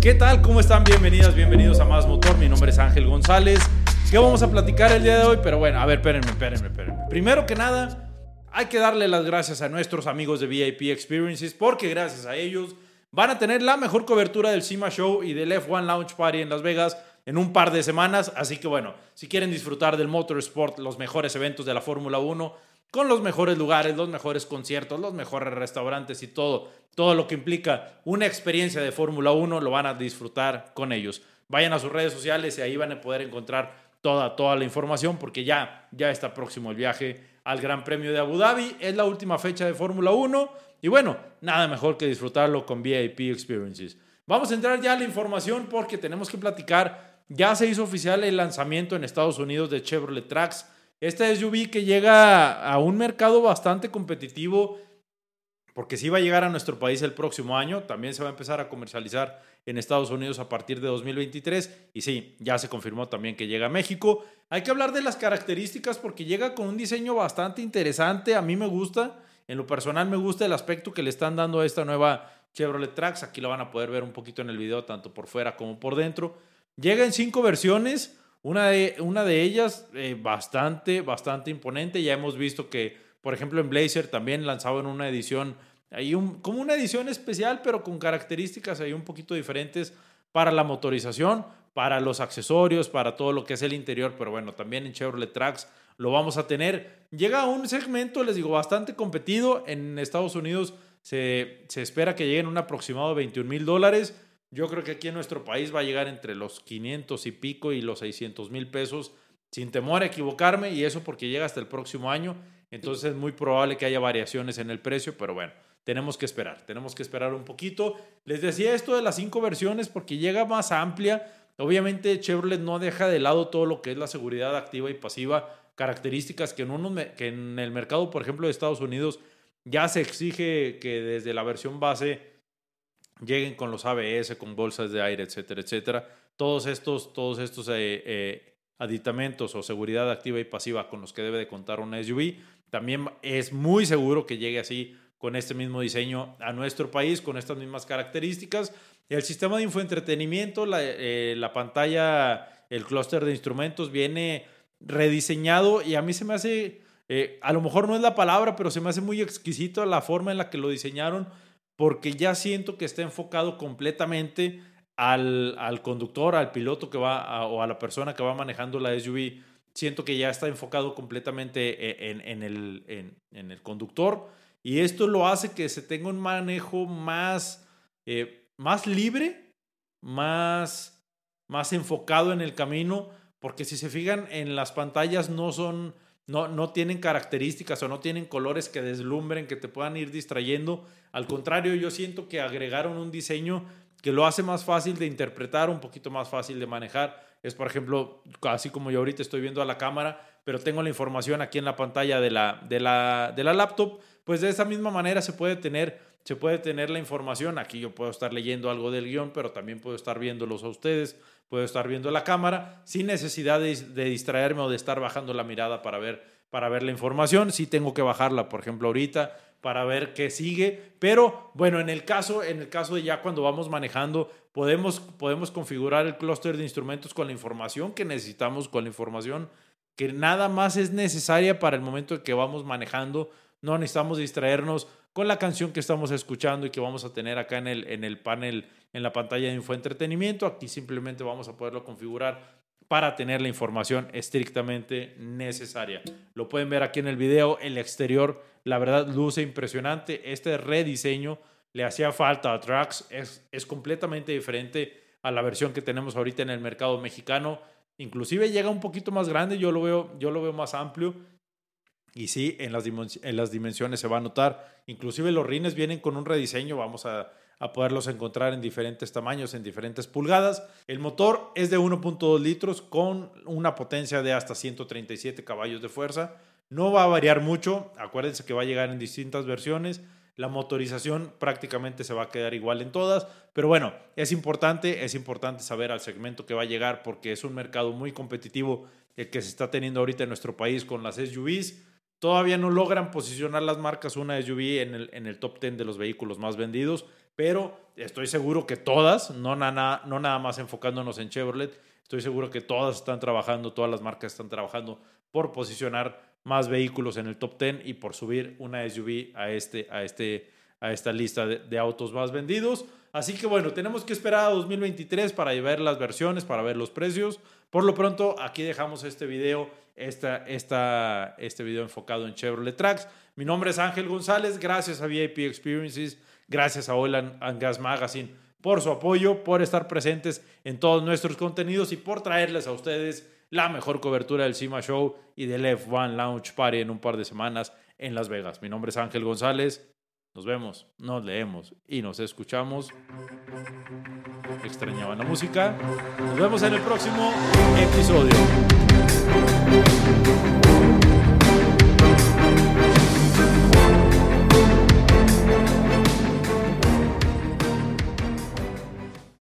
¿Qué tal? ¿Cómo están? Bienvenidas, bienvenidos a Más Motor. Mi nombre es Ángel González. ¿Qué vamos a platicar el día de hoy? Pero bueno, a ver, espérenme, espérenme, espérenme. Primero que nada, hay que darle las gracias a nuestros amigos de VIP Experiences porque gracias a ellos van a tener la mejor cobertura del SEMA Show y del F1 Launch Party en Las Vegas en un par de semanas. Así que bueno, si quieren disfrutar del Motorsport, los mejores eventos de la Fórmula 1, con los mejores lugares, los mejores conciertos, los mejores restaurantes y todo, todo lo que implica una experiencia de Fórmula 1, lo van a disfrutar con ellos. Vayan a sus redes sociales y ahí van a poder encontrar toda, toda la información porque ya, ya está próximo el viaje al Gran Premio de Abu Dhabi. Es la última fecha de Fórmula 1 y bueno, nada mejor que disfrutarlo con VIP Experiences. Vamos a entrar ya a la información porque tenemos que platicar. Ya se hizo oficial el lanzamiento en Estados Unidos de Chevrolet Trax esta SUV que llega a un mercado bastante competitivo, porque sí va a llegar a nuestro país el próximo año, también se va a empezar a comercializar en Estados Unidos a partir de 2023 y sí, ya se confirmó también que llega a México. Hay que hablar de las características porque llega con un diseño bastante interesante, a mí me gusta, en lo personal me gusta el aspecto que le están dando a esta nueva Chevrolet Trax, aquí lo van a poder ver un poquito en el video, tanto por fuera como por dentro. Llega en cinco versiones, una de, una de ellas eh, bastante, bastante imponente. Ya hemos visto que, por ejemplo, en Blazer también lanzaban una edición, hay un, como una edición especial, pero con características ahí un poquito diferentes para la motorización, para los accesorios, para todo lo que es el interior. Pero bueno, también en Chevrolet Trax lo vamos a tener. Llega a un segmento, les digo, bastante competido. En Estados Unidos se, se espera que lleguen un aproximado de 21 mil dólares. Yo creo que aquí en nuestro país va a llegar entre los 500 y pico y los 600 mil pesos, sin temor a equivocarme, y eso porque llega hasta el próximo año. Entonces es muy probable que haya variaciones en el precio, pero bueno, tenemos que esperar, tenemos que esperar un poquito. Les decía esto de las cinco versiones porque llega más amplia. Obviamente Chevrolet no deja de lado todo lo que es la seguridad activa y pasiva, características que en, uno, que en el mercado, por ejemplo, de Estados Unidos ya se exige que desde la versión base lleguen con los ABS, con bolsas de aire, etcétera, etcétera. Todos estos, todos estos eh, eh, aditamentos o seguridad activa y pasiva con los que debe de contar una SUV, también es muy seguro que llegue así con este mismo diseño a nuestro país, con estas mismas características. El sistema de infoentretenimiento, la, eh, la pantalla, el clúster de instrumentos viene rediseñado y a mí se me hace, a lo mejor no es la palabra, pero se me hace muy exquisito la forma en la que lo diseñaron porque ya siento que está enfocado completamente al, al conductor, al piloto que va o a la persona que va manejando la SUV. Siento que ya está enfocado completamente e, en, en, el, en, el, conductor y esto lo hace que se tenga un manejo más, eh, más libre, más, más enfocado en el camino, porque si se fijan en las pantallas no son no, no tienen características o no tienen colores que deslumbren, que te puedan ir distrayendo. Al contrario, yo siento que agregaron un diseño que lo hace más fácil de interpretar, un poquito más fácil de manejar. Es, por ejemplo, así como yo ahorita estoy viendo a la cámara, pero tengo la información aquí en la pantalla de la, de la, de la laptop, pues de esa misma manera se puede tener se puede tener la información. Aquí yo puedo estar leyendo algo del guion, pero también puedo estar viéndolos a ustedes, puedo estar viendo la cámara sin necesidad de, distraerme o de estar bajando la mirada para ver, para ver la información. Sí tengo que bajarla, por ejemplo, ahorita para ver qué sigue. Pero bueno, en el caso, en el caso de ya cuando vamos manejando, podemos, podemos configurar el clúster de instrumentos con la información que necesitamos, con la información que nada más es necesaria para el momento en que vamos manejando. No necesitamos distraernos con la canción que estamos escuchando y que vamos a tener acá en el, en el panel, en la pantalla de infoentretenimiento. Aquí simplemente vamos a poderlo configurar para tener la información estrictamente necesaria. Lo pueden ver aquí en el video, el exterior, la verdad, luce impresionante. Este rediseño le hacía falta a Trax, es, es completamente diferente a la versión que tenemos ahorita en el mercado mexicano. Inclusive llega un poquito más grande, yo lo veo, yo lo veo más amplio y sí, en las, en las dimensiones se va a notar. Inclusive los rines vienen con un rediseño, vamos a, a poderlos encontrar en diferentes tamaños, en diferentes pulgadas. El motor es de 1.2 litros con una potencia de hasta 137 caballos de fuerza. No va a variar mucho, acuérdense que va a llegar en distintas versiones. La motorización prácticamente se va a quedar igual en todas, pero bueno, es importante, es importante saber al segmento que va a llegar porque es un mercado muy competitivo el que se está teniendo ahorita en nuestro país con las SUVs Todavía no logran posicionar las marcas una SUV en el, en el top 10 de los vehículos más vendidos, pero estoy seguro que todas, no, nada no nada más enfocándonos en Chevrolet, estoy seguro que todas están trabajando, todas las marcas están trabajando por posicionar más vehículos en el top 10 y por subir una SUV a, este, a, este, a esta lista de, autos más vendidos. Así que bueno, tenemos que esperar a 2023 para ver las versiones, para ver los precios. Por lo pronto, aquí dejamos este video, esta, esta, este video enfocado en Chevrolet Tracks. Mi nombre es Ángel González, gracias a VIP Experiences, gracias a Oil and Gas Magazine por su apoyo, por estar presentes en todos nuestros contenidos y por traerles a ustedes la mejor cobertura del CIMA Show y del F1 Launch Party en un par de semanas en Las Vegas. Mi nombre es Ángel González. Nos vemos, nos leemos y nos escuchamos. Extrañaban la música. Nos vemos en el próximo episodio.